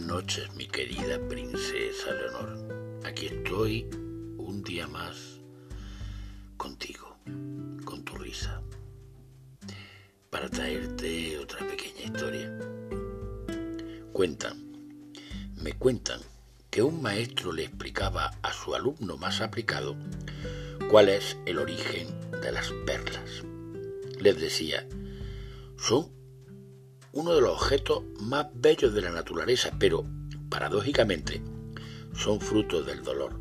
noches, mi querida princesa Leonor. Aquí estoy un día más contigo, con tu risa, para traerte otra pequeña historia. Cuentan, me cuentan que un maestro le explicaba a su alumno más aplicado cuál es el origen de las perlas. Les decía, son uno de los objetos más bellos de la naturaleza, pero, paradójicamente, son fruto del dolor,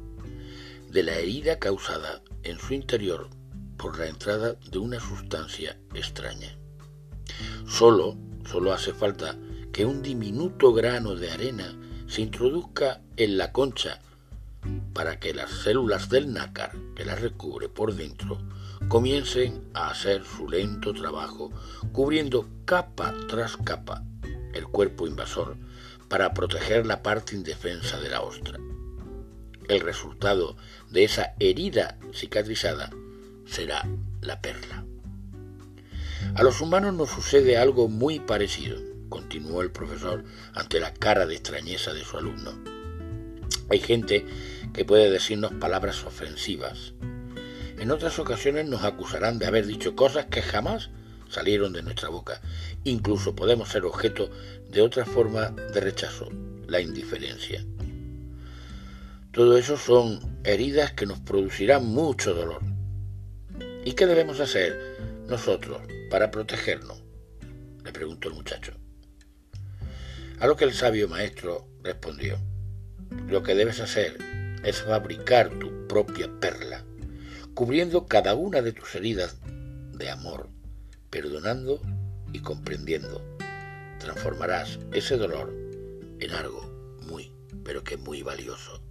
de la herida causada en su interior por la entrada de una sustancia extraña. Solo, solo hace falta que un diminuto grano de arena se introduzca en la concha para que las células del nácar que la recubre por dentro comiencen a hacer su lento trabajo, cubriendo capa tras capa el cuerpo invasor para proteger la parte indefensa de la ostra. El resultado de esa herida cicatrizada será la perla. A los humanos nos sucede algo muy parecido, continuó el profesor ante la cara de extrañeza de su alumno. Hay gente que puede decirnos palabras ofensivas, en otras ocasiones nos acusarán de haber dicho cosas que jamás salieron de nuestra boca. Incluso podemos ser objeto de otra forma de rechazo, la indiferencia. Todo eso son heridas que nos producirán mucho dolor. ¿Y qué debemos hacer nosotros para protegernos? le preguntó el muchacho. A lo que el sabio maestro respondió, lo que debes hacer es fabricar tu propia perla cubriendo cada una de tus heridas de amor, perdonando y comprendiendo. Transformarás ese dolor en algo muy, pero que muy valioso.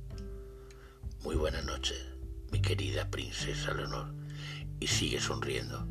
Muy buenas noches, mi querida princesa Leonor, y sigue sonriendo.